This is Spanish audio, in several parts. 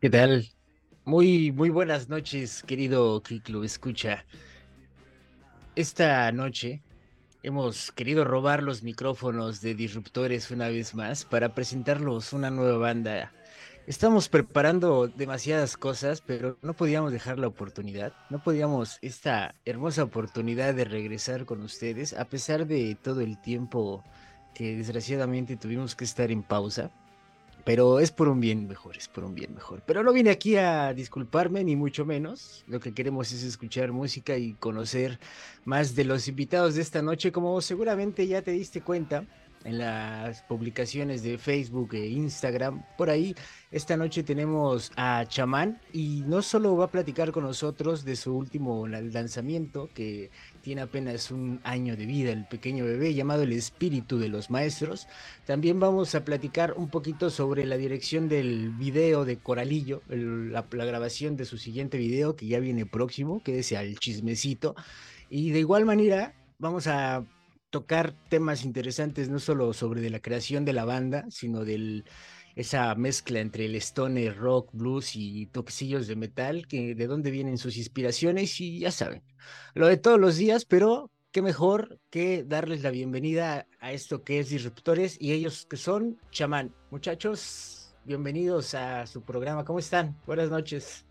¿Qué tal? Muy, muy buenas noches, querido Kiklo Escucha. Esta noche hemos querido robar los micrófonos de Disruptores una vez más para presentarlos una nueva banda. Estamos preparando demasiadas cosas, pero no podíamos dejar la oportunidad, no podíamos esta hermosa oportunidad de regresar con ustedes, a pesar de todo el tiempo que desgraciadamente tuvimos que estar en pausa. Pero es por un bien mejor, es por un bien mejor. Pero no vine aquí a disculparme, ni mucho menos. Lo que queremos es escuchar música y conocer más de los invitados de esta noche. Como seguramente ya te diste cuenta, en las publicaciones de Facebook e Instagram. Por ahí, esta noche tenemos a Chamán y no solo va a platicar con nosotros de su último lanzamiento, que tiene apenas un año de vida, el pequeño bebé llamado El Espíritu de los Maestros. También vamos a platicar un poquito sobre la dirección del video de Coralillo, la, grabación de su siguiente video que ya viene próximo, que es al chismecito. Y de igual manera, vamos a tocar temas interesantes, no solo sobre de la creación de la banda, sino de esa mezcla entre el stoner, rock, blues y toquecillos de metal, que de dónde vienen sus inspiraciones y ya saben, lo de todos los días, pero qué mejor que darles la bienvenida a esto que es Disruptores y ellos que son Chamán. Muchachos, bienvenidos a su programa, ¿cómo están? Buenas noches.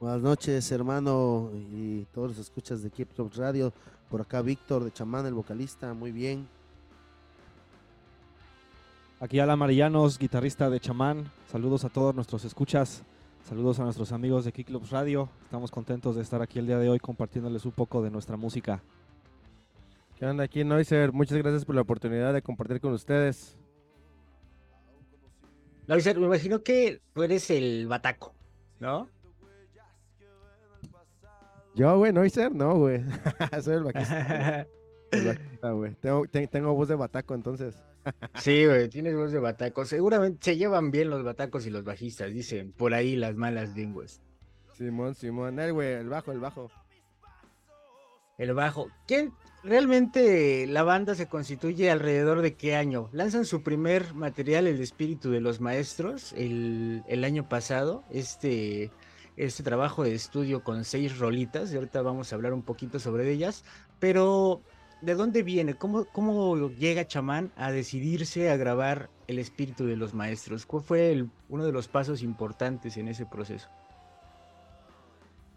Buenas noches, hermano, y todos los escuchas de Keep Radio. Por acá Víctor de Chamán, el vocalista, muy bien. Aquí Alan Marillanos, guitarrista de Chamán. Saludos a todos nuestros escuchas. Saludos a nuestros amigos de Kick Radio. Estamos contentos de estar aquí el día de hoy compartiéndoles un poco de nuestra música. ¿Qué onda aquí, Noiser? Muchas gracias por la oportunidad de compartir con ustedes. Noiser, me imagino que tú eres el bataco, ¿no? Yo, güey, no ser, no, güey. Soy el güey. Tengo, tengo, voz de bataco, entonces. Sí, güey, tienes voz de bataco. Seguramente se llevan bien los batacos y los bajistas, dicen por ahí las malas lenguas. Simón, Simón. El, güey, el bajo, el bajo. El bajo. ¿Quién? Realmente la banda se constituye alrededor de qué año? Lanzan su primer material, El Espíritu de los Maestros, el, el año pasado. Este este trabajo de estudio con seis rolitas, y ahorita vamos a hablar un poquito sobre ellas, pero ¿de dónde viene? ¿Cómo, cómo llega Chamán a decidirse a grabar El Espíritu de los Maestros? ¿Cuál fue uno de los pasos importantes en ese proceso?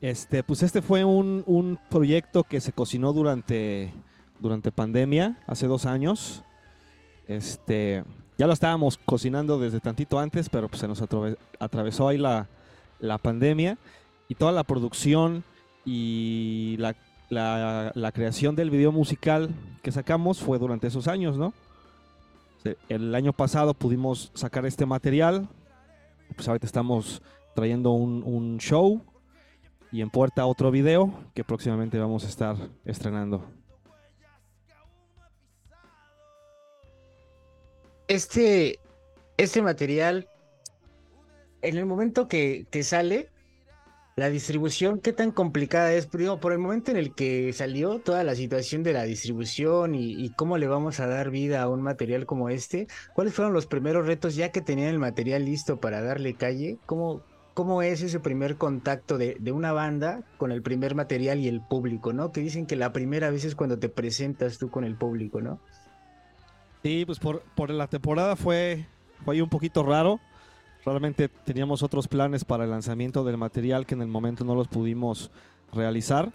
Este, pues este fue un, un, proyecto que se cocinó durante, durante pandemia, hace dos años. Este, ya lo estábamos cocinando desde tantito antes, pero pues se nos atravesó ahí la, la pandemia y toda la producción y la, creación del video musical que sacamos fue durante esos años, ¿no? El año pasado pudimos sacar este material, pues ahorita estamos trayendo un, show y en puerta otro video que próximamente vamos a estar estrenando. Este, este material en el momento que, te sale, la distribución, ¿qué tan complicada es? Primero, por el momento en el que salió toda la situación de la distribución y, cómo le vamos a dar vida a un material como este, ¿cuáles fueron los primeros retos ya que tenían el material listo para darle calle? ¿Cómo, cómo es ese primer contacto de, de, una banda con el primer material y el público, ¿no? Que dicen que la primera vez es cuando te presentas tú con el público, ¿no? Sí, pues por, por la temporada fue, fue un poquito raro Realmente teníamos otros planes para el lanzamiento del material que en el momento no los pudimos realizar.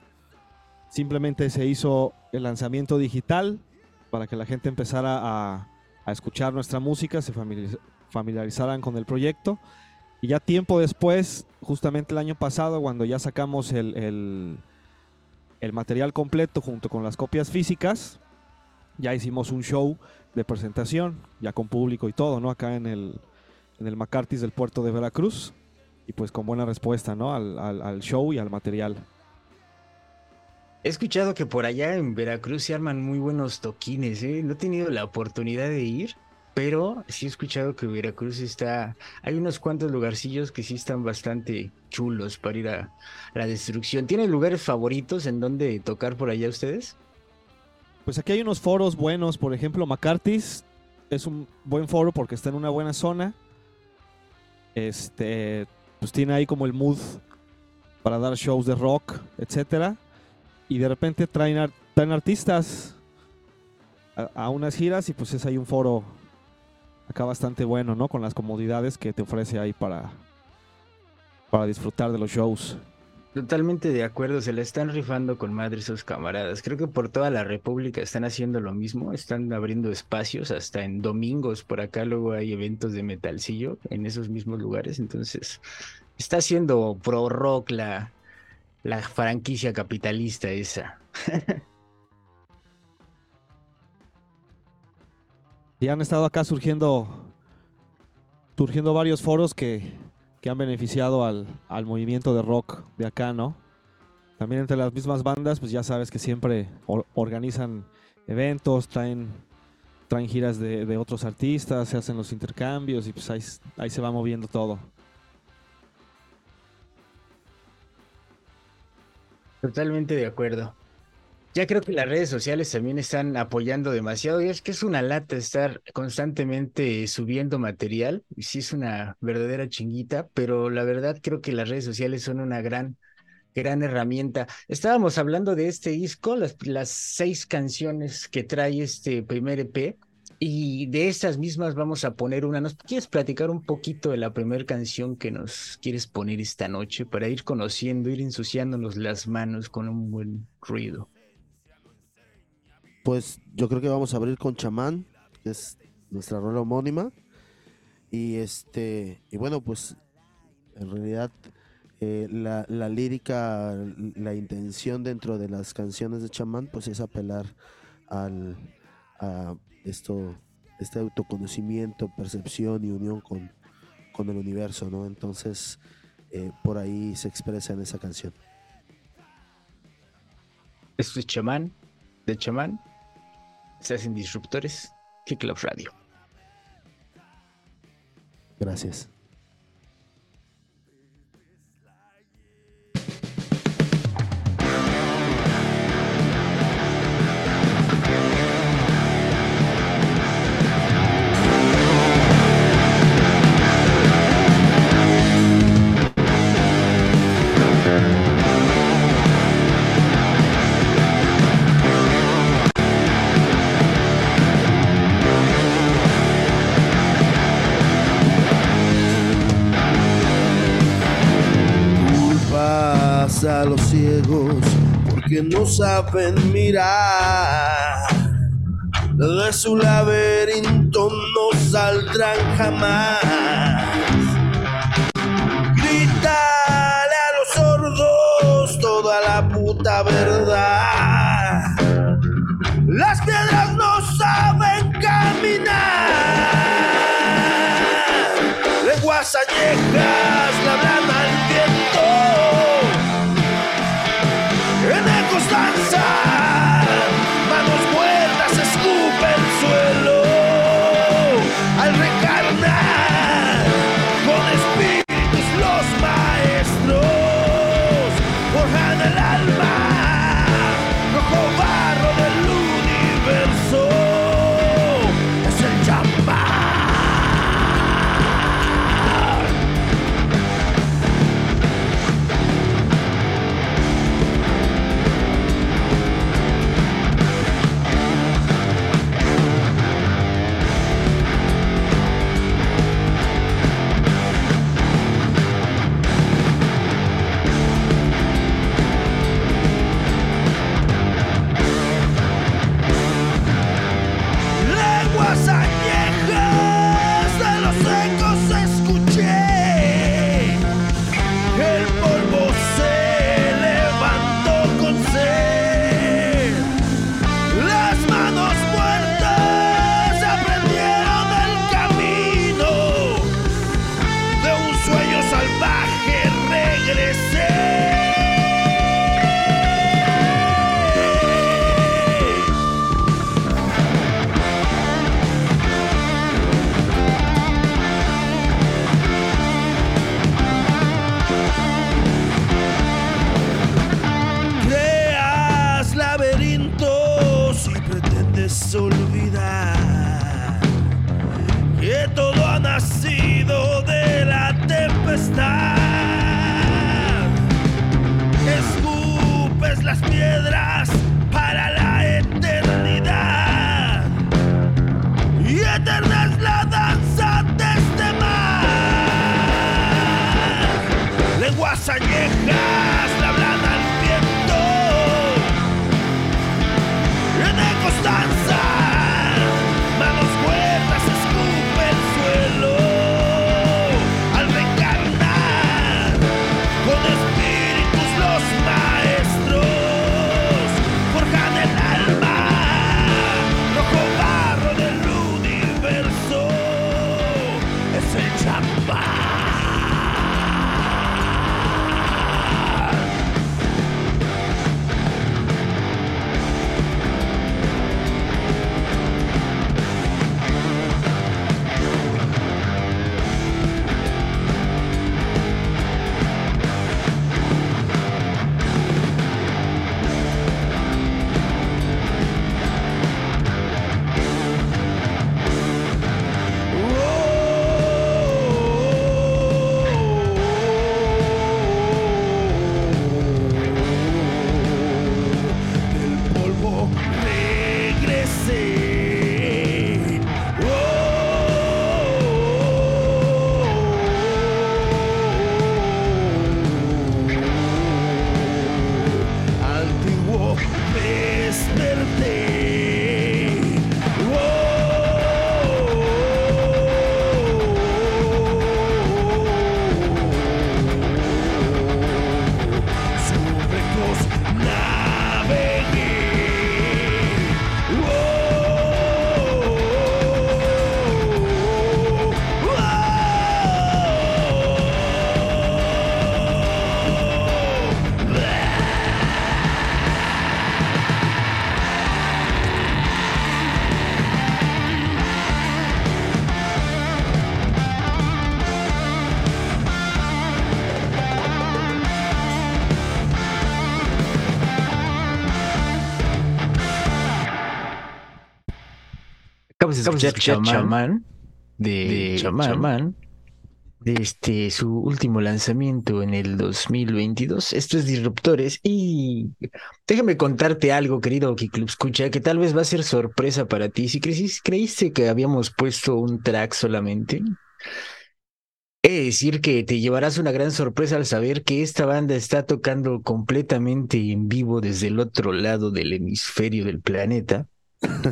Simplemente se hizo el lanzamiento digital para que la gente empezara a, escuchar nuestra música, se familiarizaran con el proyecto. Y ya tiempo después, justamente el año pasado, cuando ya sacamos el, el material completo junto con las copias físicas, ya hicimos un show de presentación, ya con público y todo, ¿no? Acá en el, en el McCarthy's del puerto de Veracruz y pues con buena respuesta, ¿no? Al, show y al material. He escuchado que por allá en Veracruz se arman muy buenos toquines, ¿eh? No he tenido la oportunidad de ir, pero sí he escuchado que Veracruz está... Hay unos cuantos lugarcillos que sí están bastante chulos para ir a, la destrucción. ¿Tienen lugares favoritos en donde tocar por allá ustedes? Pues aquí hay unos foros buenos, por ejemplo, McCarthy's es un buen foro porque está en una buena zona. Este, pues tiene ahí como el mood para dar shows de rock, etcétera. Y de repente traen, traen artistas a, a unas giras y pues es ahí un foro acá bastante bueno, ¿no? Con las comodidades que te ofrece ahí para, para disfrutar de los shows. Totalmente de acuerdo, se la están rifando con madre sus camaradas. Creo que por toda la República están haciendo lo mismo, están abriendo espacios, hasta en domingos por acá luego hay eventos de metalcillo en esos mismos lugares, entonces está haciendo pro rock la, la franquicia capitalista esa. Y han estado acá surgiendo, surgiendo varios foros que, que han beneficiado al, al movimiento de rock de acá, ¿no? También entre las mismas bandas, pues ya sabes que siempre or- organizan eventos, traen, traen giras de, de otros artistas, se hacen los intercambios y pues ahí, ahí se va moviendo todo. Totalmente de acuerdo. Ya creo que las redes sociales también están apoyando demasiado y es que es una lata estar constantemente subiendo material. Sí es una verdadera chinguita, pero la verdad creo que las redes sociales son una gran, gran herramienta. Estábamos hablando de este disco, las, las seis canciones que trae este primer EP y de estas mismas vamos a poner una. ¿Nos quieres platicar un poquito de la primera canción que nos quieres poner esta noche para ir conociendo, ir ensuciándonos las manos con un buen ruido? Pues yo creo que vamos a abrir con Chamán, que es nuestra rola homónima. Y este, y bueno, pues en realidad eh, la, la lírica, la intención dentro de las canciones de Chamán, pues es apelar al a esto, este autoconocimiento, percepción y unión con, con el universo, ¿no? Entonces, eh, por ahí se expresa en esa canción. Esto es Chamán, de Chamán. Se hacen disruptores. Kick Club Radio. Gracias. Porque no saben mirar. De su laberinto no saldrán jamás. Acabas de escuchar Chamán de, Chamán, de este su último lanzamiento en el 2022. Esto es Disruptores y déjame contarte algo, querido Club Escucha, que tal vez va a ser sorpresa para ti. Si creíste que habíamos puesto un track solamente, He de decir que te llevarás una gran sorpresa al saber que esta banda está tocando completamente en vivo desde el otro lado del hemisferio del planeta.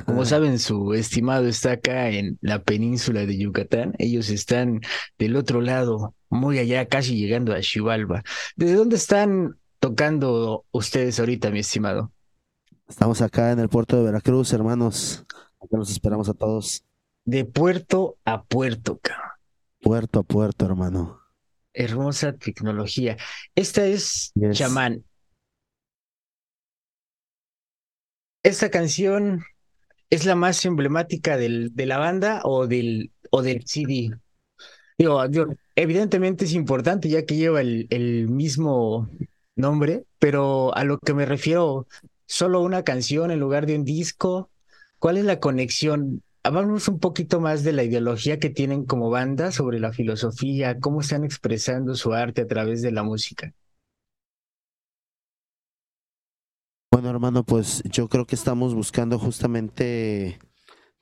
Como saben, su estimado está acá en la península de Yucatán. Ellos están del otro lado, muy allá, casi llegando a Xibalba. ¿Desde dónde están tocando ustedes ahorita, mi estimado? Estamos acá en el puerto de Veracruz, hermanos. Acá los esperamos a todos. De puerto a puerto, cabrón. Puerto a puerto, hermano. Hermosa tecnología. Esta es Chamán. Esta canción es la más emblemática del, de la banda o del, o del CD. Digo, evidentemente es importante ya que lleva el, el mismo nombre, pero a lo que me refiero, solo una canción en lugar de un disco. ¿Cuál es la conexión? Hablamos un poquito más de la ideología que tienen como banda sobre la filosofía, cómo están expresando su arte a través de la música. Bueno, hermano, pues yo creo que estamos buscando justamente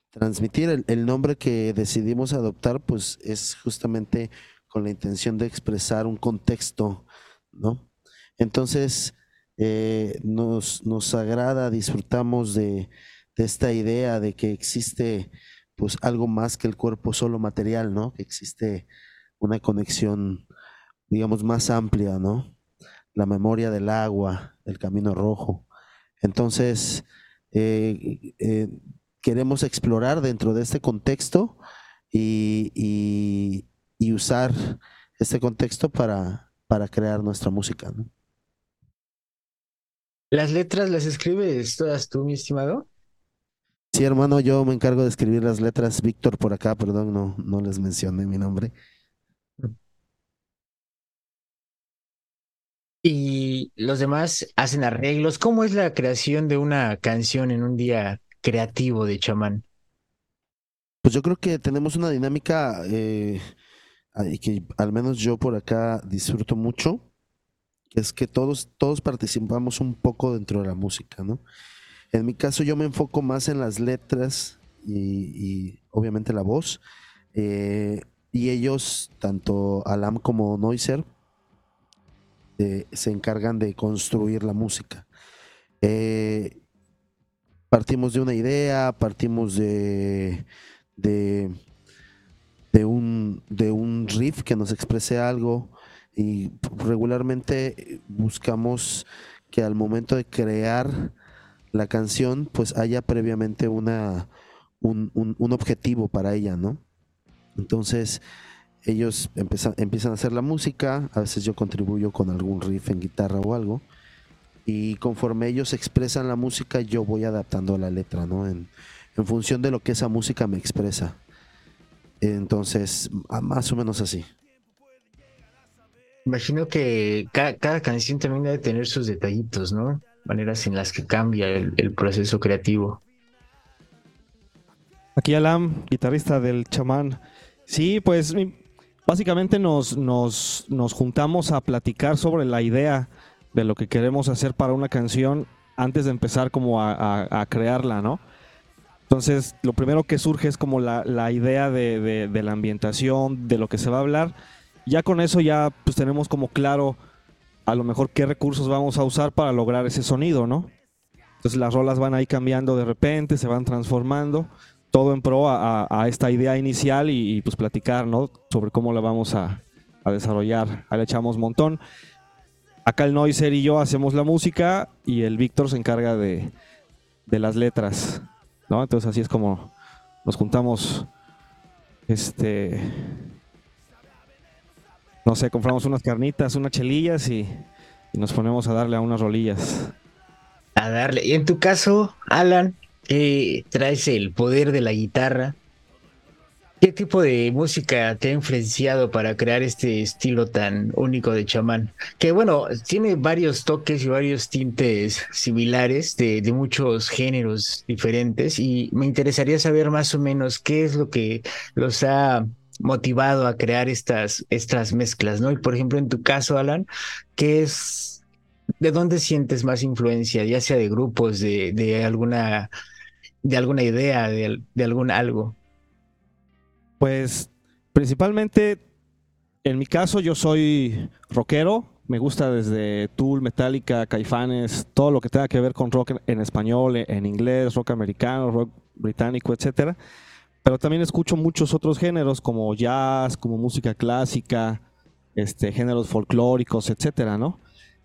transmitir el, nombre que decidimos adoptar, pues es justamente con la intención de expresar un contexto, ¿no? Entonces, eh, nos, nos agrada, disfrutamos de, de, esta idea de que existe pues algo más que el cuerpo solo material, ¿no? Que existe una conexión, digamos, más amplia, ¿no? La memoria del agua, el camino rojo, entonces, eh, eh, queremos explorar dentro de este contexto y, usar este contexto para, para crear nuestra música. ¿Las letras las escribes todas tú, mi estimado? Sí, hermano, yo me encargo de escribir las letras. Víctor por acá, perdón, no, no les mencioné mi nombre. Y los demás hacen arreglos. ¿Cómo es la creación de una canción en un día creativo de chamán? Pues yo creo que tenemos una dinámica eh, que al menos yo por acá disfruto mucho, es que todos, todos participamos un poco dentro de la música, ¿no? En mi caso yo me enfoco más en las letras y, obviamente la voz, eh, y ellos, tanto Alam como Noiser, se encargan de construir la música. Eh, partimos de una idea, partimos de, de, un, de un riff que nos exprese algo y regularmente buscamos que al momento de crear la canción pues haya previamente una, un, un objetivo para ella, ¿no? Entonces, ellos empiezan, empiezan a hacer la música, a veces yo contribuyo con algún riff en guitarra o algo, y conforme ellos expresan la música, yo voy adaptando la letra, ¿no? En, función de lo que esa música me expresa. Entonces, más o menos así. Imagino que cada, canción también debe tener sus detallitos, ¿no? Maneras en las que cambia el, el proceso creativo. Aquí Alam, guitarrista del chamán. Sí, pues Básicamente nos, nos, nos juntamos a platicar sobre la idea de lo que queremos hacer para una canción antes de empezar como a, crearla, ¿no? Entonces, lo primero que surge es como la, idea de, la ambientación, de lo que se va a hablar. Ya con eso ya pues tenemos como claro a lo mejor qué recursos vamos a usar para lograr ese sonido, ¿no? Entonces las rolas van ahí cambiando de repente, se van transformando todo en pro a, esta idea inicial y, pues platicar, ¿no? Sobre cómo la vamos a, desarrollar. Ahí le echamos montón. Acá el Noiser y yo hacemos la música y el Víctor se encarga de, las letras, ¿no? Entonces así es como nos juntamos, este, no sé, compramos unas carnitas, unas chelillas y, y nos ponemos a darle a unas rolillas. A darle. Y en tu caso, Alan, traes el poder de la guitarra. ¿Qué tipo de música te ha influenciado para crear este estilo tan único de chamán? Que bueno, tiene varios toques y varios tintes similares de, muchos géneros diferentes y me interesaría saber más o menos qué es lo que los ha motivado a crear estas, estas mezclas, ¿no? Y por ejemplo, en tu caso, Alan, ¿qué es, de dónde sientes más influencia, ya sea de grupos, de, de alguna, de alguna idea, de, de algún algo? Pues principalmente, en mi caso, yo soy rockero. Me gusta desde Tool, Metallica, Caifanes, todo lo que tenga que ver con rock en español, en inglés, rock americano, rock británico, etcétera. Pero también escucho muchos otros géneros como jazz, como música clásica, este, géneros folclóricos, etcétera, ¿no?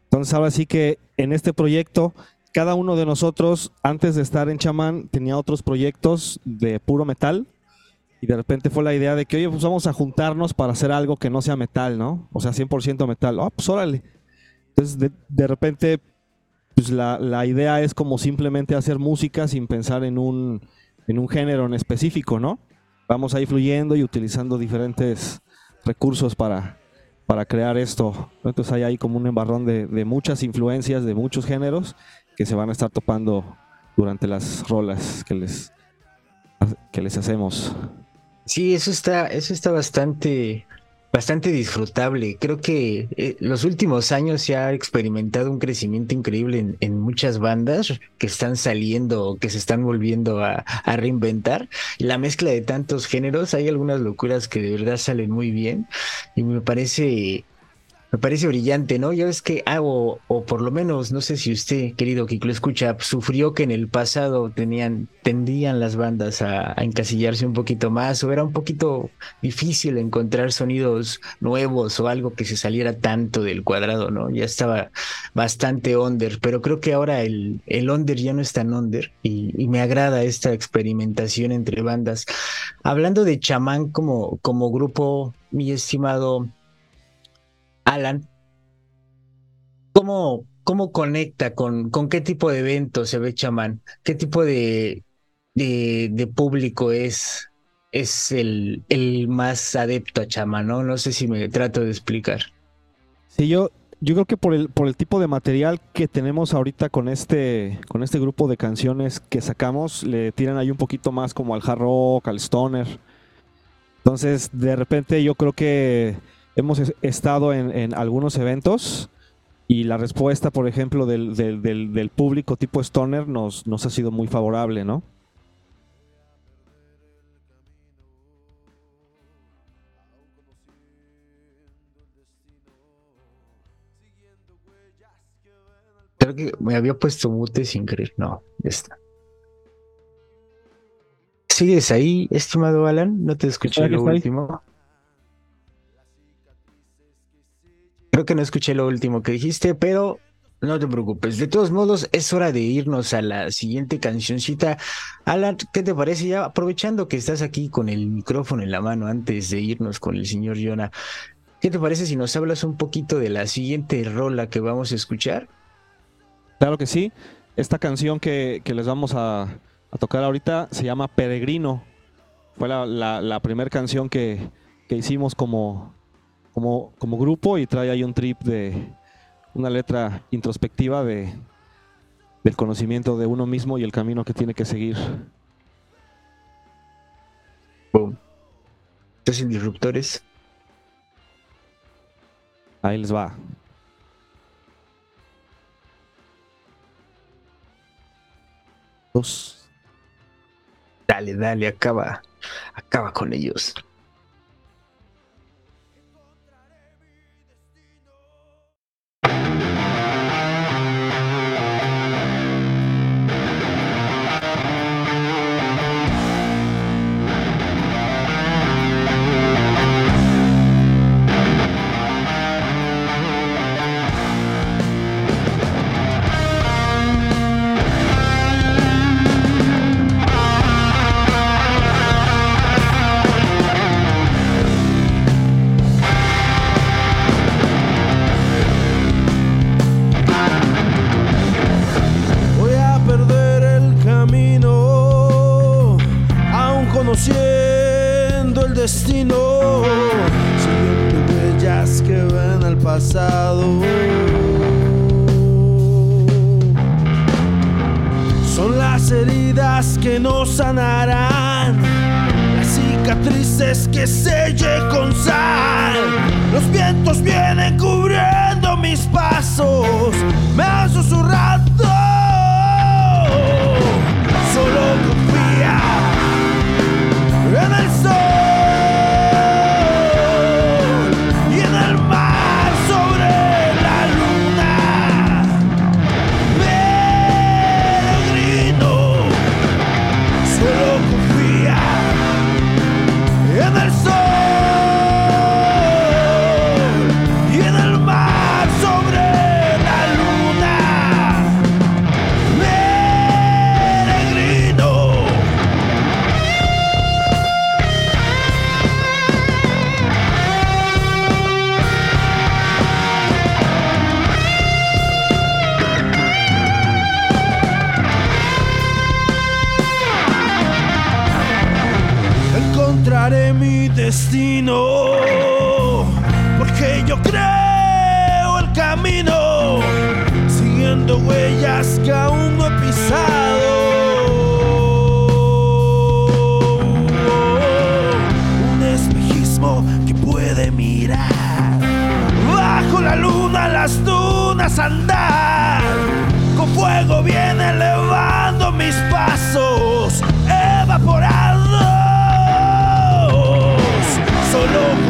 Entonces ahora sí que en este proyecto, cada uno de nosotros, antes de estar en Chamán, tenía otros proyectos de puro metal y de repente fue la idea de que, oye, pues vamos a juntarnos para hacer algo que no sea metal, ¿no? O sea, 100% metal. Ah, pues órale. Entonces, de, de repente, pues la, la, idea es como simplemente hacer música sin pensar en un, en un género en específico, ¿no? Vamos ahí fluyendo y utilizando diferentes recursos para, para crear esto. Entonces hay ahí como un embarrón de, de muchas influencias de muchos géneros que se van a estar topando durante las rolas que les, que les hacemos. Sí, eso está, eso está bastante, bastante disfrutable. Creo que eh, los últimos años se ha experimentado un crecimiento increíble en, muchas bandas que están saliendo, que se están volviendo a, a, reinventar. La mezcla de tantos géneros, hay algunas locuras que de verdad salen muy bien y me parece me parece brillante, ¿no? Ya ves que hago, o por lo menos, no sé si usted, querido que lo escucha, sufrió que en el pasado tenían, tendían las bandas a, encasillarse un poquito más, o era un poquito difícil encontrar sonidos nuevos o algo que se saliera tanto del cuadrado, ¿no? Ya estaba bastante under, pero creo que ahora el, el under ya no es tan under y, y me agrada esta experimentación entre bandas. Hablando de chamán como, como grupo, mi estimado Alan, ¿cómo, cómo conecta con, con qué tipo de evento se ve chamán? ¿Qué tipo de, de, público es, es el, el, más adepto a chamán? ¿no? no sé si me trato de explicar. Sí, yo, yo creo que por el, por el tipo de material que tenemos ahorita con este, con este grupo de canciones que sacamos, le tiran ahí un poquito más como al hard rock, al stoner. Entonces, de repente yo creo que hemos estado en, algunos eventos y la respuesta, por ejemplo, del, público tipo Stoner nos, nos ha sido muy favorable, ¿no? Creo que me había puesto mute sin querer. No, ya está. ¿Sigues ahí, estimado Alan? No te escuché lo último. Creo que no escuché lo último que dijiste, pero no te preocupes. De todos modos, es hora de irnos a la siguiente cancioncita. Alan, ¿qué te parece? Ya aprovechando que estás aquí con el micrófono en la mano antes de irnos con el señor Yona, ¿qué te parece si nos hablas un poquito de la siguiente rola que vamos a escuchar? Claro que sí. Esta canción que, les vamos a, tocar ahorita se llama Peregrino. Fue la, primera canción que, que hicimos como, como, como grupo y trae ahí un trip de una letra introspectiva de, del conocimiento de uno mismo y el camino que tiene que seguir. Boom. Entonces, disruptores. Ahí les va. Dos. Dale, dale, acaba. Acaba con ellos. destino, siguiendo huellas que ven al pasado. Son las heridas que no sanarán, las cicatrices que sellé con sal. Los vientos vienen cubriendo mis pasos, me han susurrado. Solo destino, porque yo creo el camino, siguiendo huellas que aún no he pisado. Un espejismo que puede mirar, bajo la luna las dunas andar, con fuego viene elevando Solo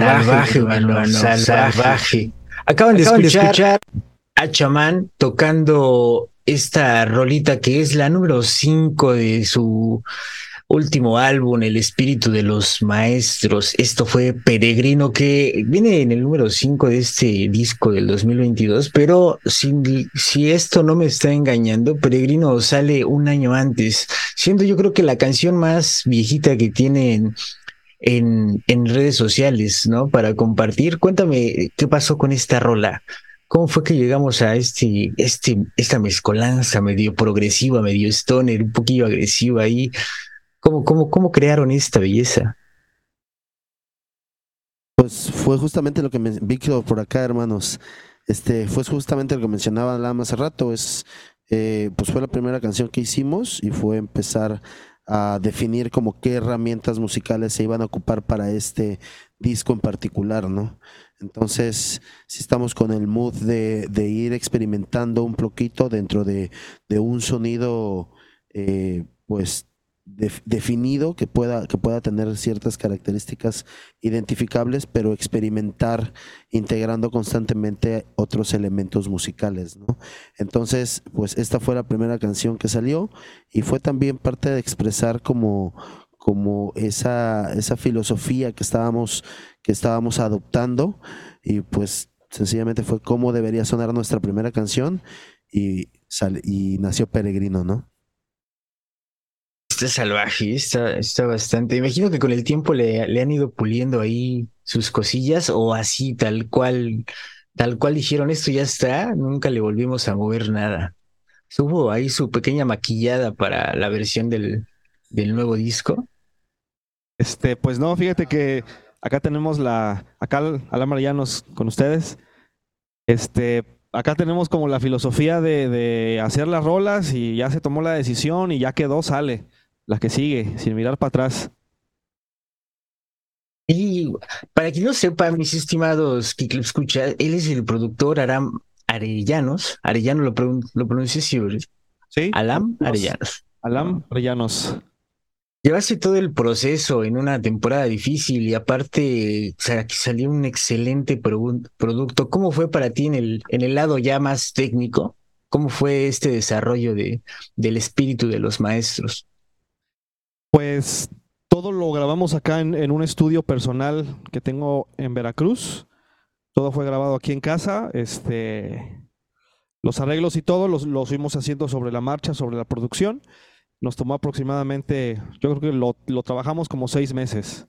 Salvaje, mano, salvaje. Acaban, de, escuchar a Chamán tocando esta rolita que es la número 5 de su último álbum, El Espíritu de los Maestros. Esto fue Peregrino, que viene en el número 5 de este disco del 2022, pero si, si esto no me está engañando, Peregrino sale un año antes, siendo yo creo que la canción más viejita que tienen en, en redes sociales, ¿no? Para compartir. Cuéntame qué pasó con esta rola. ¿Cómo fue que llegamos a este, este, esta mezcolanza medio progresiva, medio stoner, un poquillo agresiva ahí? ¿Cómo, cómo, cómo crearon esta belleza? Pues fue justamente lo que me Víctor por acá, hermanos. Este, fue justamente lo que mencionaba la hace rato, es eh, pues fue la primera canción que hicimos y fue empezar a definir como qué herramientas musicales se iban a ocupar para este disco en particular, ¿no? Entonces, si estamos con el mood de, ir experimentando un poquito dentro de, un sonido, eh, pues definido que pueda, que pueda tener ciertas características identificables, pero experimentar integrando constantemente otros elementos musicales, ¿no? Entonces, pues esta fue la primera canción que salió y fue también parte de expresar como, como esa, esa filosofía que estábamos, que estábamos adoptando y pues sencillamente fue cómo debería sonar nuestra primera canción y, y nació Peregrino, ¿no? Está salvaje, está, está bastante. Imagino que con el tiempo le, han ido puliendo ahí sus cosillas o así, tal cual, tal cual dijeron, esto ya está, nunca le volvimos a mover nada. Hubo ahí su pequeña maquillada para la versión del, del nuevo disco. Este, pues no, fíjate que acá tenemos la, acá Alan Marianos con ustedes. Este, acá tenemos como la filosofía de, de, hacer las rolas y ya se tomó la decisión y ya quedó, sale la que sigue, sin mirar para atrás. Y para quien no sepa, mis estimados que escucha, él es el productor Aram Arellanos. Arellano lo, lo pronuncié Sí. Alam Arellanos. Alam Arellanos. Llevaste todo el proceso en una temporada difícil y aparte salió un excelente producto. ¿Cómo fue para ti en el, en el lado ya más técnico? ¿Cómo fue este desarrollo de, del espíritu de los maestros? Pues todo lo grabamos acá en, un estudio personal que tengo en Veracruz. Todo fue grabado aquí en casa. Este, los arreglos y todo los, fuimos haciendo sobre la marcha, sobre la producción. Nos tomó aproximadamente, yo creo que lo trabajamos como seis meses.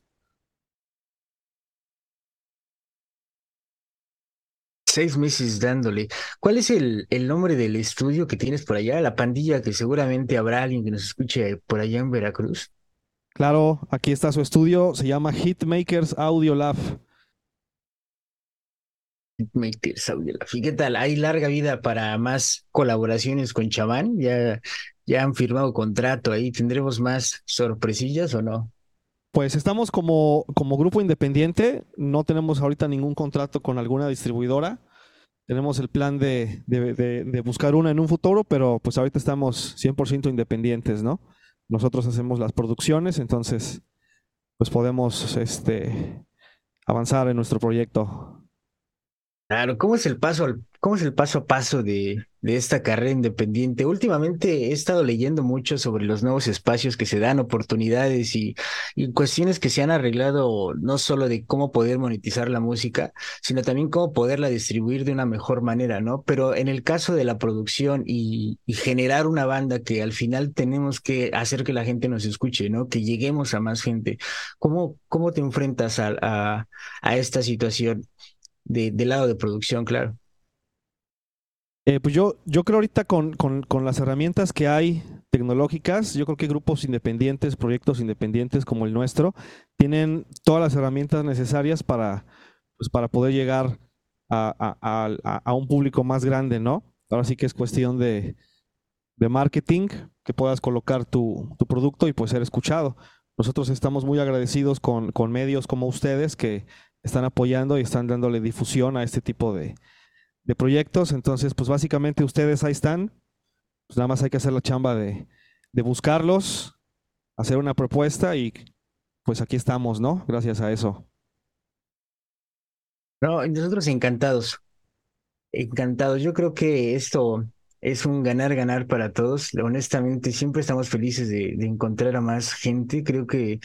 Seis meses dándole. ¿Cuál es el, el, nombre del estudio que tienes por allá? La pandilla, que seguramente habrá alguien que nos escuche por allá en Veracruz. Claro, aquí está su estudio, se llama Hitmakers Audio Lab. Hitmakers Audio Lab. ¿Y qué tal? ¿Hay larga vida para más colaboraciones con Chamán? ¿Ya, ya han firmado contrato ahí? ¿Tendremos más sorpresillas o no? Pues estamos como, como grupo independiente, no tenemos ahorita ningún contrato con alguna distribuidora. Tenemos el plan de, de, de buscar una en un futuro, pero pues ahorita estamos 100% independientes, ¿no? nosotros hacemos las producciones, entonces pues podemos este, avanzar en nuestro proyecto. Claro, ¿cómo es el paso, cómo es el paso a paso de, de esta carrera independiente? Últimamente he estado leyendo mucho sobre los nuevos espacios que se dan, oportunidades y, y, cuestiones que se han arreglado, no solo de cómo poder monetizar la música, sino también cómo poderla distribuir de una mejor manera, ¿no? Pero en el caso de la producción y, y generar una banda que al final tenemos que hacer que la gente nos escuche, ¿no? Que lleguemos a más gente. ¿Cómo, cómo te enfrentas a, a, a esta situación? De, del lado de producción, claro. Eh, pues yo, yo creo ahorita con, con, con, las herramientas que hay tecnológicas, yo creo que grupos independientes, proyectos independientes como el nuestro, tienen todas las herramientas necesarias para, pues para poder llegar a, a, a, un público más grande, ¿no? Ahora sí que es cuestión de, de marketing, que puedas colocar tu, tu, producto y pues ser escuchado. Nosotros estamos muy agradecidos con, con medios como ustedes que están apoyando y están dándole difusión a este tipo de, proyectos. Entonces, pues básicamente ustedes ahí están. Pues nada más hay que hacer la chamba de, buscarlos, hacer una propuesta y pues aquí estamos, ¿no? Gracias a eso. No, nosotros encantados. Encantados. Yo creo que esto es un ganar-ganar para todos. Honestamente, siempre estamos felices de, de, encontrar a más gente. Creo que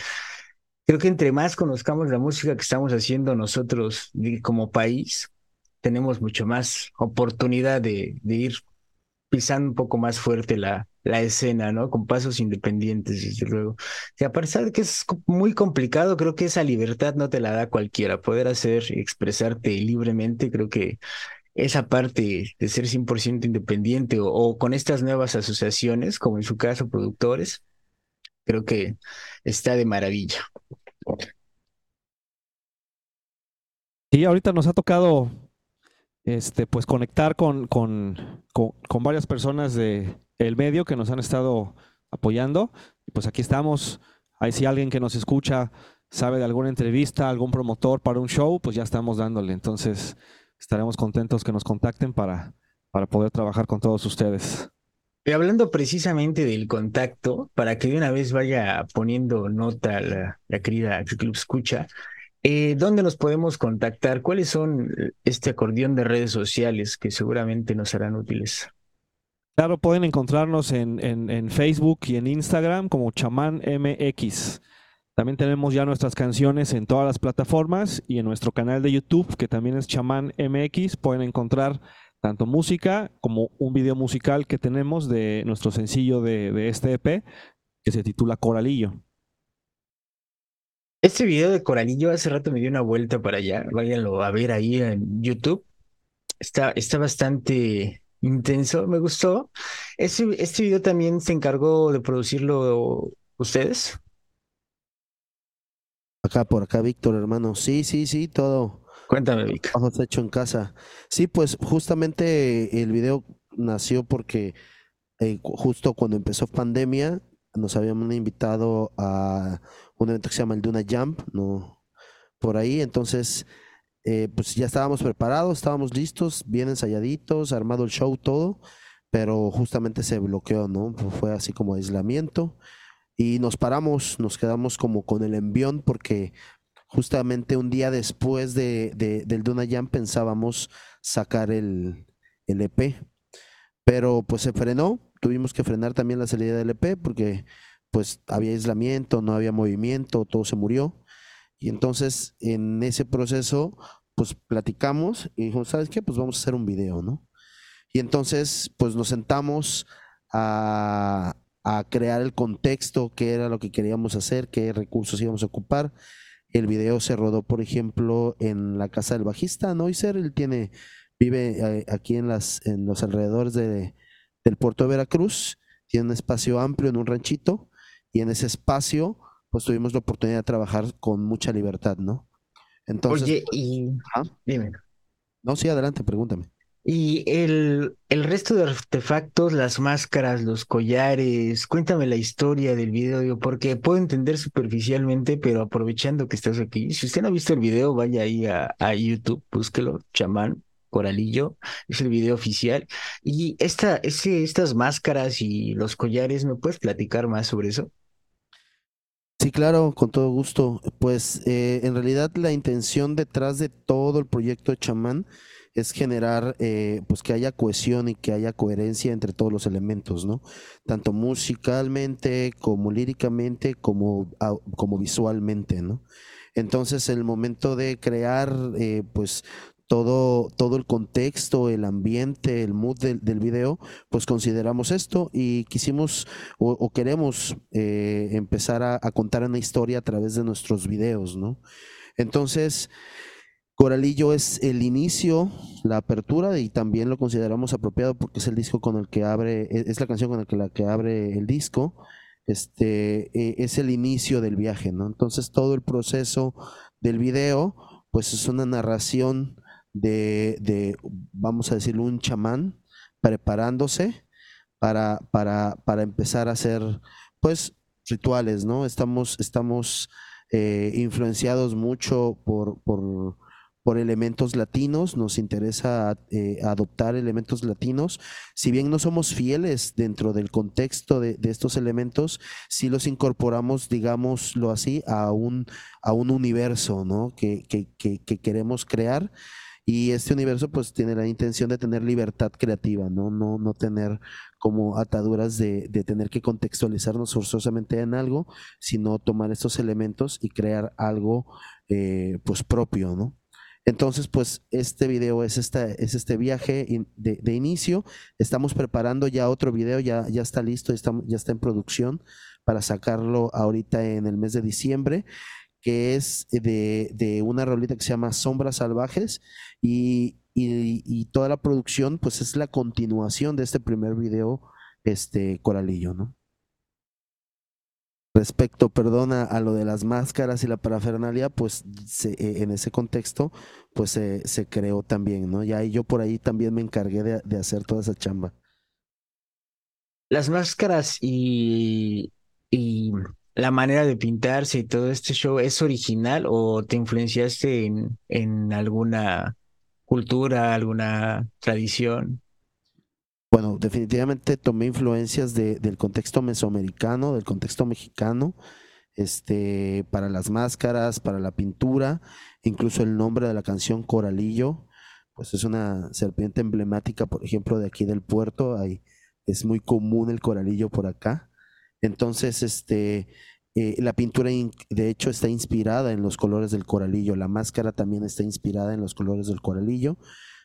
Creo que entre más conozcamos la música que estamos haciendo nosotros como país, tenemos mucho más oportunidad de, ir pisando un poco más fuerte la, la escena, ¿no? Con pasos independientes, desde luego. Y a pesar de que es muy complicado, creo que esa libertad no te la da cualquiera. Poder hacer expresarte libremente, creo que esa parte de ser 100% independiente o, o, con estas nuevas asociaciones, como en su caso productores, creo que está de maravilla. Sí, ahorita nos ha tocado este, pues conectar con, con, con, varias personas del el medio que nos han estado apoyando. Pues aquí estamos. Ahí si alguien que nos escucha sabe de alguna entrevista, algún promotor para un show, pues ya estamos dándole. Entonces estaremos contentos que nos contacten para, para poder trabajar con todos ustedes. Y hablando precisamente del contacto, para que de una vez vaya poniendo nota la, la querida Club Escucha, eh, ¿Dónde nos podemos contactar? ¿Cuáles son este acordeón de redes sociales que seguramente nos serán útiles? Claro, pueden encontrarnos en, en, Facebook y en Instagram como Chamán MX. También tenemos ya nuestras canciones en todas las plataformas y en nuestro canal de YouTube, que también es Chamán MX, pueden encontrar tanto música como un video musical que tenemos de nuestro sencillo de, de este EP, que se titula Coralillo. Este video de Coralillo hace rato me dio una vuelta para allá. Váyanlo a ver ahí en YouTube. Está, está bastante intenso, me gustó. Este, este video también se encargó de producirlo ustedes. Acá por acá, Víctor, hermano. Sí, sí, sí, todo. Cuéntame. Todo está hecho en casa. Sí, pues justamente el video nació porque eh, justo cuando empezó pandemia nos habíamos invitado a un evento que se llama el Duna Jump, ¿no? Por ahí, entonces, eh, pues ya estábamos preparados, estábamos listos, bien ensayaditos, armado el show, todo, pero justamente se bloqueó, ¿no? Fue así como aislamiento y nos paramos, nos quedamos como con el envión porque justamente un día después de, del Duna pensábamos sacar el, EP, pero pues se frenó, tuvimos que frenar también la salida del EP porque pues había aislamiento, no había movimiento, todo se murió. Y entonces en ese proceso, pues platicamos y dijimos, ¿sabes qué? Pues vamos a hacer un video, ¿no? Y entonces, pues nos sentamos a, a crear el contexto, qué era lo que queríamos hacer, qué recursos íbamos a ocupar. El video se rodó, por ejemplo, en la casa del bajista Noiser. Él tiene, vive eh, aquí en, las, en los alrededores de, del puerto de Veracruz. Tiene un espacio amplio en un ranchito y en ese espacio pues tuvimos la oportunidad de trabajar con mucha libertad, ¿no? Entonces, Oye, y dime. No, sí, adelante, pregúntame. Y el, el resto de artefactos, las máscaras, los collares, cuéntame la historia del video, porque puedo entender superficialmente, pero aprovechando que estás aquí, si usted no ha visto el video, vaya ahí a, a YouTube, búsquelo, chamán, Coralillo, es el video oficial. Y esta, ese, estas máscaras y los collares, ¿me puedes platicar más sobre eso? Sí, claro, con todo gusto. Pues eh, en realidad la intención detrás de todo el proyecto de chamán es generar eh, pues que haya cohesión y que haya coherencia entre todos los elementos, ¿no? Tanto musicalmente como líricamente como, como visualmente, ¿no? Entonces el momento de crear eh, pues todo, todo el contexto, el ambiente, el mood del, del video, pues consideramos esto y quisimos o, queremos eh, empezar a, contar una historia a través de nuestros videos, ¿no? Entonces, Coralillo es el inicio, la apertura y también lo consideramos apropiado porque es el disco con el que abre, e, es la canción con la que, abre el disco, este, e, es el inicio del viaje, ¿no? Entonces todo el proceso del video, pues es una narración de, de vamos a decirlo, un chamán preparándose para, para, para empezar a hacer, pues, rituales, ¿no? Estamos, estamos eh, influenciados mucho por, por, por, elementos latinos, nos interesa eh, adoptar elementos latinos. Si bien no somos fieles dentro del contexto de, estos elementos, sí los incorporamos, digámoslo así, a un, a un universo, ¿no? Que, que, que, que queremos crear. Y este universo pues tiene la intención de tener libertad creativa, no, no, no tener como ataduras de, de tener que contextualizarnos forzosamente en algo, sino tomar estos elementos y crear algo eh, pues propio, ¿no? Entonces, pues este video es, esta, es este viaje de, inicio. Estamos preparando ya otro video, ya, ya está listo, ya está en producción para sacarlo ahorita en el mes de diciembre que es de, de, una rolita que se llama Sombras Salvajes y, y, toda la producción pues es la continuación de este primer video, este Coralillo, ¿no? Respecto, perdona, a lo de las máscaras y la parafernalia, pues se, eh, en ese contexto, pues se, creó también, ¿no? Ya yo por ahí también me encargué de, hacer toda esa chamba. Las máscaras y, y la manera de pintarse y todo este show es original o te influenciaste en, en alguna cultura, alguna tradición? Bueno, definitivamente tomé influencias de, del contexto mesoamericano, del contexto mexicano, este, para las máscaras, para la pintura, incluso el nombre de la canción Coralillo, pues es una serpiente emblemática, por ejemplo, de aquí del puerto, hay, es muy común el coralillo por acá. Entonces, este, eh, la pintura de hecho está inspirada en los colores del coralillo, la máscara también está inspirada en los colores del coralillo.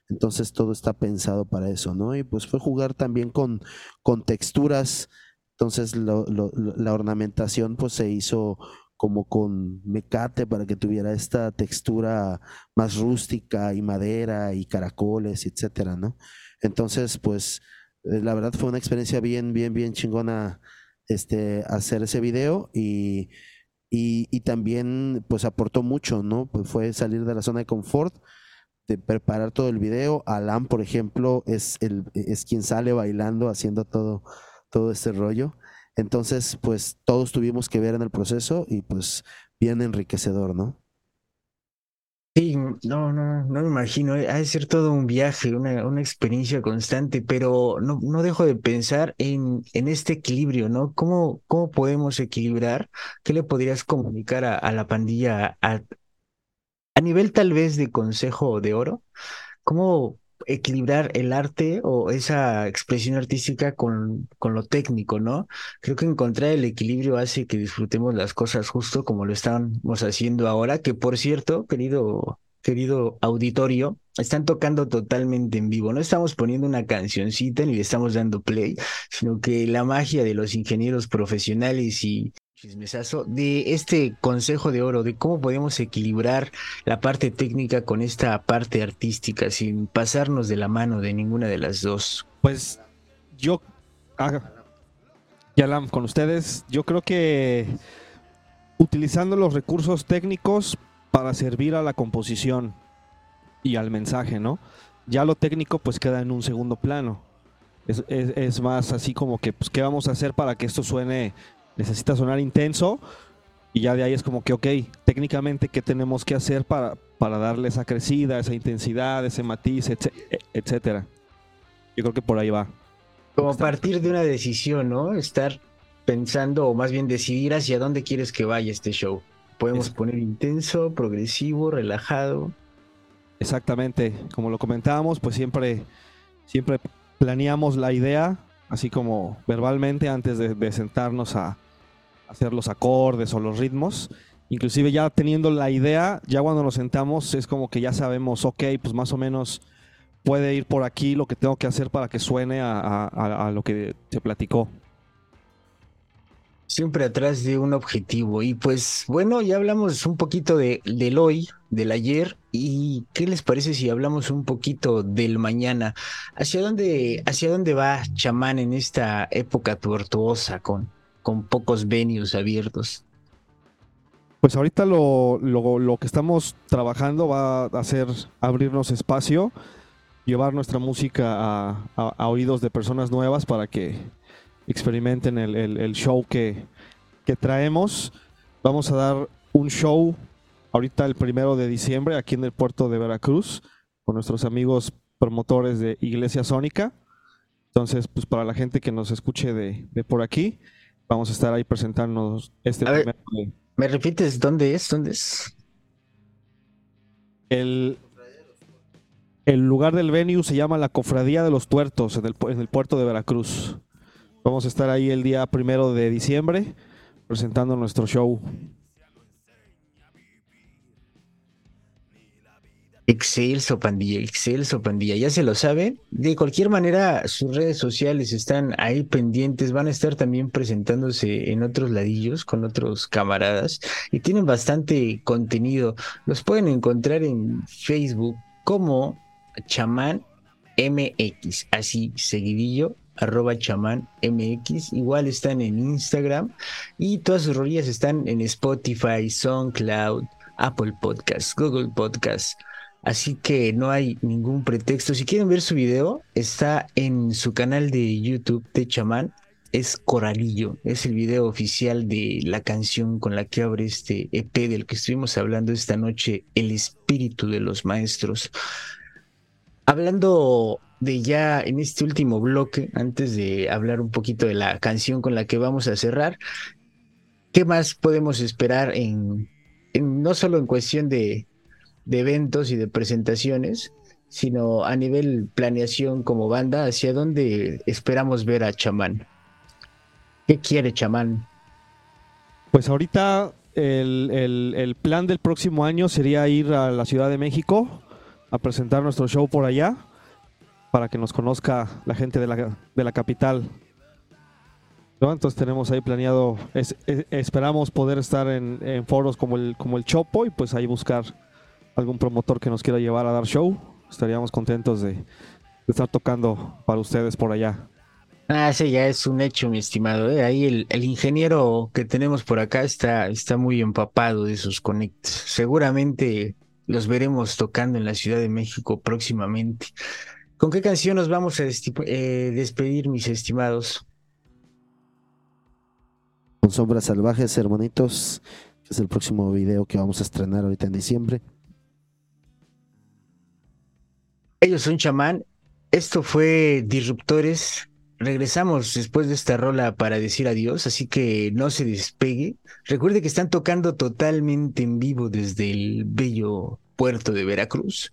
Entonces todo está pensado para eso, ¿no? Y pues fue jugar también con, con texturas. Entonces la ornamentación pues se hizo como con mecate para que tuviera esta textura más rústica y madera y caracoles, etcétera, ¿no? Entonces, pues eh, la verdad fue una experiencia bien, bien, bien chingona este, hacer ese video y, y, y también pues aportó mucho, ¿no? Pues fue salir de la zona de confort de preparar todo el video. Alan, por ejemplo, es, el, es quien sale bailando, haciendo todo, todo este rollo. Entonces, pues todos tuvimos que ver en el proceso y pues bien enriquecedor, ¿no? Sí, no, no, no me imagino. Ha de ser todo un viaje, una, una experiencia constante, pero no, no dejo de pensar en, en este equilibrio, ¿no? ¿Cómo, ¿Cómo podemos equilibrar? ¿Qué le podrías comunicar a, a la pandilla a nivel tal vez de consejo de oro, ¿cómo equilibrar el arte o esa expresión artística con, con lo técnico, ¿no? Creo que encontrar el equilibrio hace que disfrutemos las cosas justo como lo estamos haciendo ahora, que por cierto, querido querido auditorio, están tocando totalmente en vivo. No estamos poniendo una cancioncita ni le estamos dando play, sino que la magia de los ingenieros profesionales y chismesazo de este consejo de oro, de cómo podemos equilibrar la parte técnica con esta parte artística sin pasarnos de la mano de ninguna de las dos. Pues yo, ah, con ustedes, yo creo que utilizando los recursos técnicos para servir a la composición y al mensaje, ¿no? Ya lo técnico pues queda en un segundo plano. Es, es, más así como que, pues, ¿qué vamos a hacer para que esto suene necesita sonar intenso y ya de ahí es como que, ok, técnicamente, ¿qué tenemos que hacer para, para darle esa crecida, esa intensidad, ese matiz, e, etcétera? Yo creo que por ahí va. Como partir de una decisión, ¿no? Estar pensando o más bien decidir hacia dónde quieres que vaya este show. Podemos poner intenso, progresivo, relajado. Exactamente, como lo comentábamos, pues siempre, siempre planeamos la idea, así como verbalmente, antes de sentarnos a, hacer los acordes o los ritmos. Inclusive ya teniendo la idea, ya cuando nos sentamos es como que ya sabemos, ok, pues más o menos puede ir por aquí lo que tengo que hacer para que suene a, lo que se platicó. Siempre atrás de un objetivo. Y pues bueno, ya hablamos un poquito de, del hoy, del ayer. ¿Y qué les parece si hablamos un poquito del mañana? ¿Hacia dónde, hacia dónde va Chamán en esta época tortuosa con, con pocos venues abiertos? Pues ahorita lo, lo, que estamos trabajando va a ser abrirnos espacio, llevar nuestra música a, oídos de personas nuevas para que experimenten el, show que, que traemos. Vamos a dar un show ahorita el primero de diciembre aquí en el puerto de Veracruz con nuestros amigos promotores de Iglesia Sónica. Entonces, pues para la gente que nos escuche de, de por aquí, vamos a estar ahí presentándonos este primer... ¿Me repites dónde es? ¿Dónde es? El, el lugar del venue se llama la Cofradía de los Tuertos en el, en el puerto de Veracruz. Vamos a estar ahí el día primero de diciembre presentando nuestro show. Excelso, pandilla, excelso, pandilla. Ya se lo saben. De cualquier manera, sus redes sociales están ahí pendientes. Van a estar también presentándose en otros ladillos con otros camaradas y tienen bastante contenido. Los pueden encontrar en Facebook como Chamán MX, así seguidillo. arroba chamán MX. Igual están en Instagram y todas sus rolillas están en Spotify, SoundCloud, Apple Podcasts, Google Podcasts. Así que no hay ningún pretexto. Si quieren ver su video, está en su canal de YouTube de Chamán. Es Coralillo, es el video oficial de la canción con la que abre este EP del que estuvimos hablando esta noche, El espíritu de los maestros. Hablando de ya en este último bloque, antes de hablar un poquito de la canción con la que vamos a cerrar, ¿qué más podemos esperar en, no solo en cuestión de, de eventos y de presentaciones, sino a nivel planeación como banda, hacia dónde esperamos ver a Chamán. ¿Qué quiere Chamán? Pues ahorita el, el, plan del próximo año sería ir a la Ciudad de México a presentar nuestro show por allá para que nos conozca la gente de la, de la capital. Entonces tenemos ahí planeado, esperamos poder estar en, en, foros como el, como el Chopo y pues ahí buscar algún promotor que nos quiera llevar a dar show, estaríamos contentos de, estar tocando para ustedes por allá. Ah, sí, ya es un hecho, mi estimado. ¿eh? Ahí el, el, ingeniero que tenemos por acá está, está muy empapado de esos conectos. Seguramente los veremos tocando en la Ciudad de México próximamente. ¿Con qué canción nos vamos a eh, despedir, mis estimados? Con Sombras Salvajes, hermanitos, que es el próximo video que vamos a estrenar ahorita en diciembre. Ellos son chamán. Esto fue Disruptores. Regresamos después de esta rola para decir adiós, así que no se despegue. Recuerde que están tocando totalmente en vivo desde el bello puerto de Veracruz.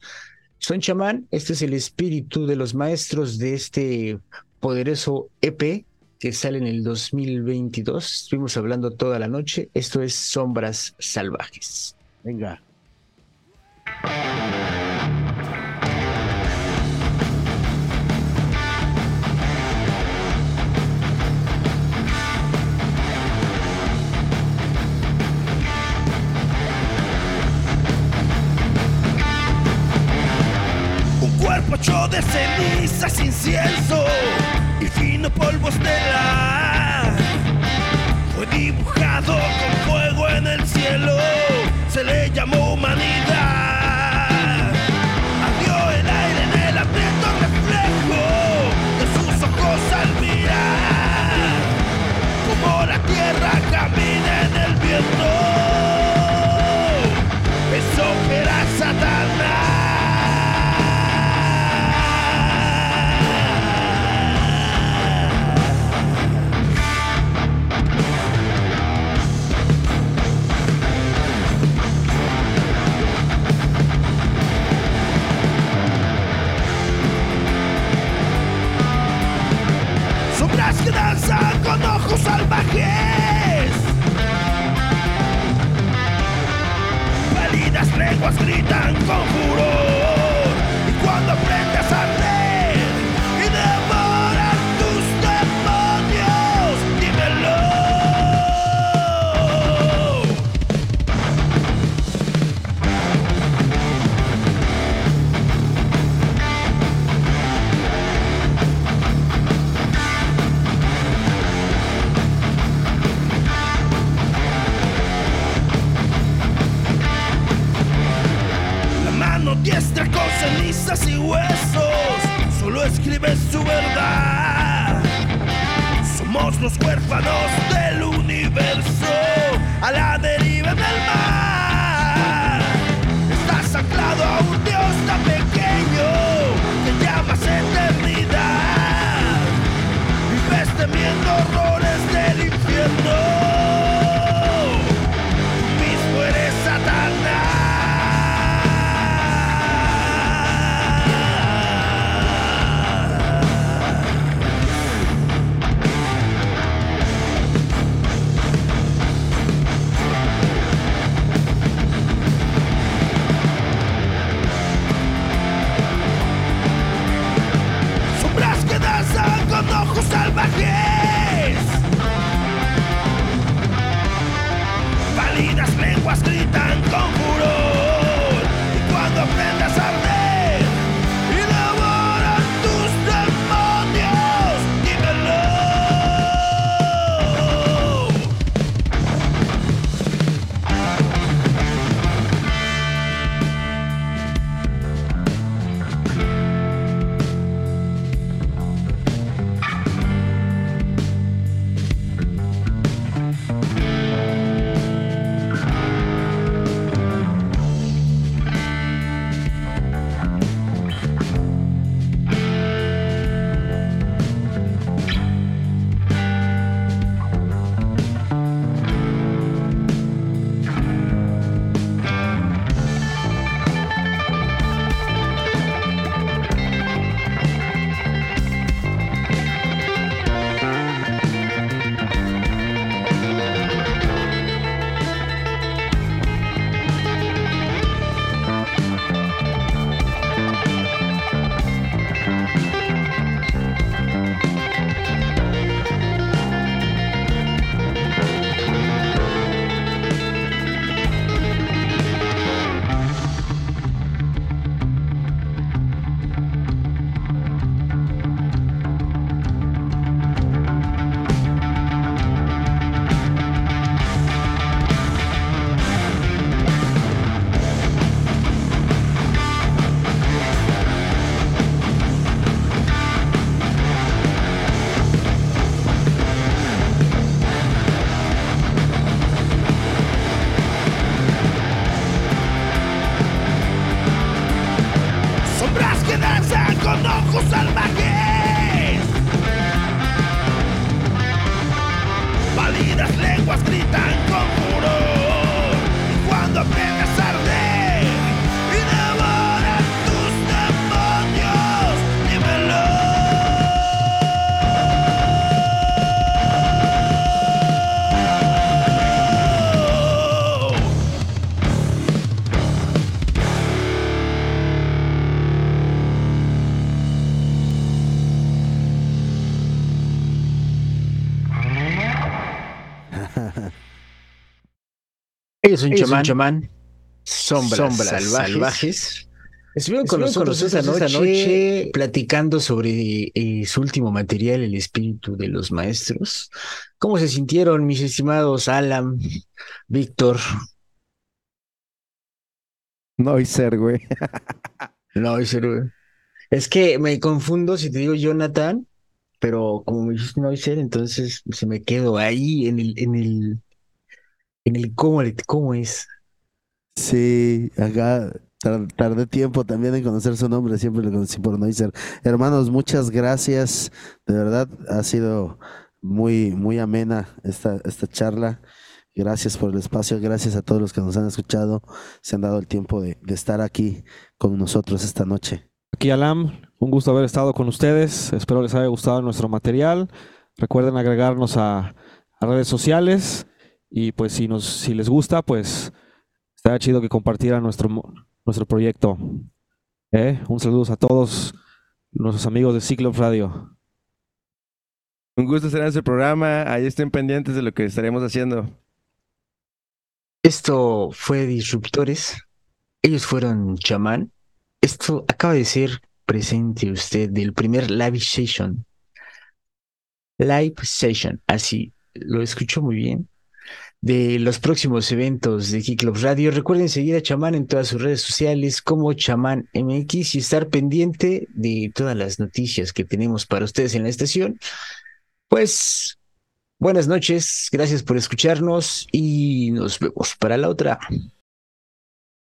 Son chamán, este es el espíritu de los maestros de este poderoso EP que sale en el 2022. Estuvimos hablando toda la noche. Esto es Sombras Salvajes. Venga. Cuerpo de cenizas, incienso y fino polvo estelar. Fue dibujado con fuego en el cielo, se le llamó humanidad. Adió el aire en el aprieto reflejo de sus ojos al mirar, como la tierra camina en el viento. Ellos son chamán, chamán, sombras, salvajes. Estuvieron con nosotros esa noche, platicando sobre eh, su último material, El espíritu de los maestros. ¿Cómo se sintieron, mis estimados Alan, Víctor? Noiser, güey. No, es Es que me confundo si te digo Jonathan, pero como me dijiste Noiser, entonces se me quedo ahí en el, en el, en el cómo, cómo es. Sí, acá tar- tardé tiempo también en conocer su nombre, siempre lo conocí por Noiser. Hermanos, muchas gracias. De verdad, ha sido muy, muy amena esta, esta charla. Gracias por el espacio, gracias a todos los que nos han escuchado, se han dado el tiempo de, de estar aquí con nosotros esta noche. Aquí Alam, un gusto haber estado con ustedes. Espero les haya gustado nuestro material. Recuerden agregarnos a, a redes sociales y pues si nos si les gusta, pues estaría chido que compartieran nuestro nuestro proyecto. ¿Eh? Un saludo a todos nuestros amigos de Ciclo Radio. Un gusto estar en este programa. Ahí estén pendientes de lo que estaremos haciendo. Esto fue Disruptores. Ellos fueron chamán. Esto acaba de ser presente usted del primer live session. Live session, así lo escuchó muy bien. De los próximos eventos de Club Radio. Recuerden seguir a Chamán en todas sus redes sociales como Chamán MX y estar pendiente de todas las noticias que tenemos para ustedes en la estación. Pues buenas noches, gracias por escucharnos y nos vemos para la otra.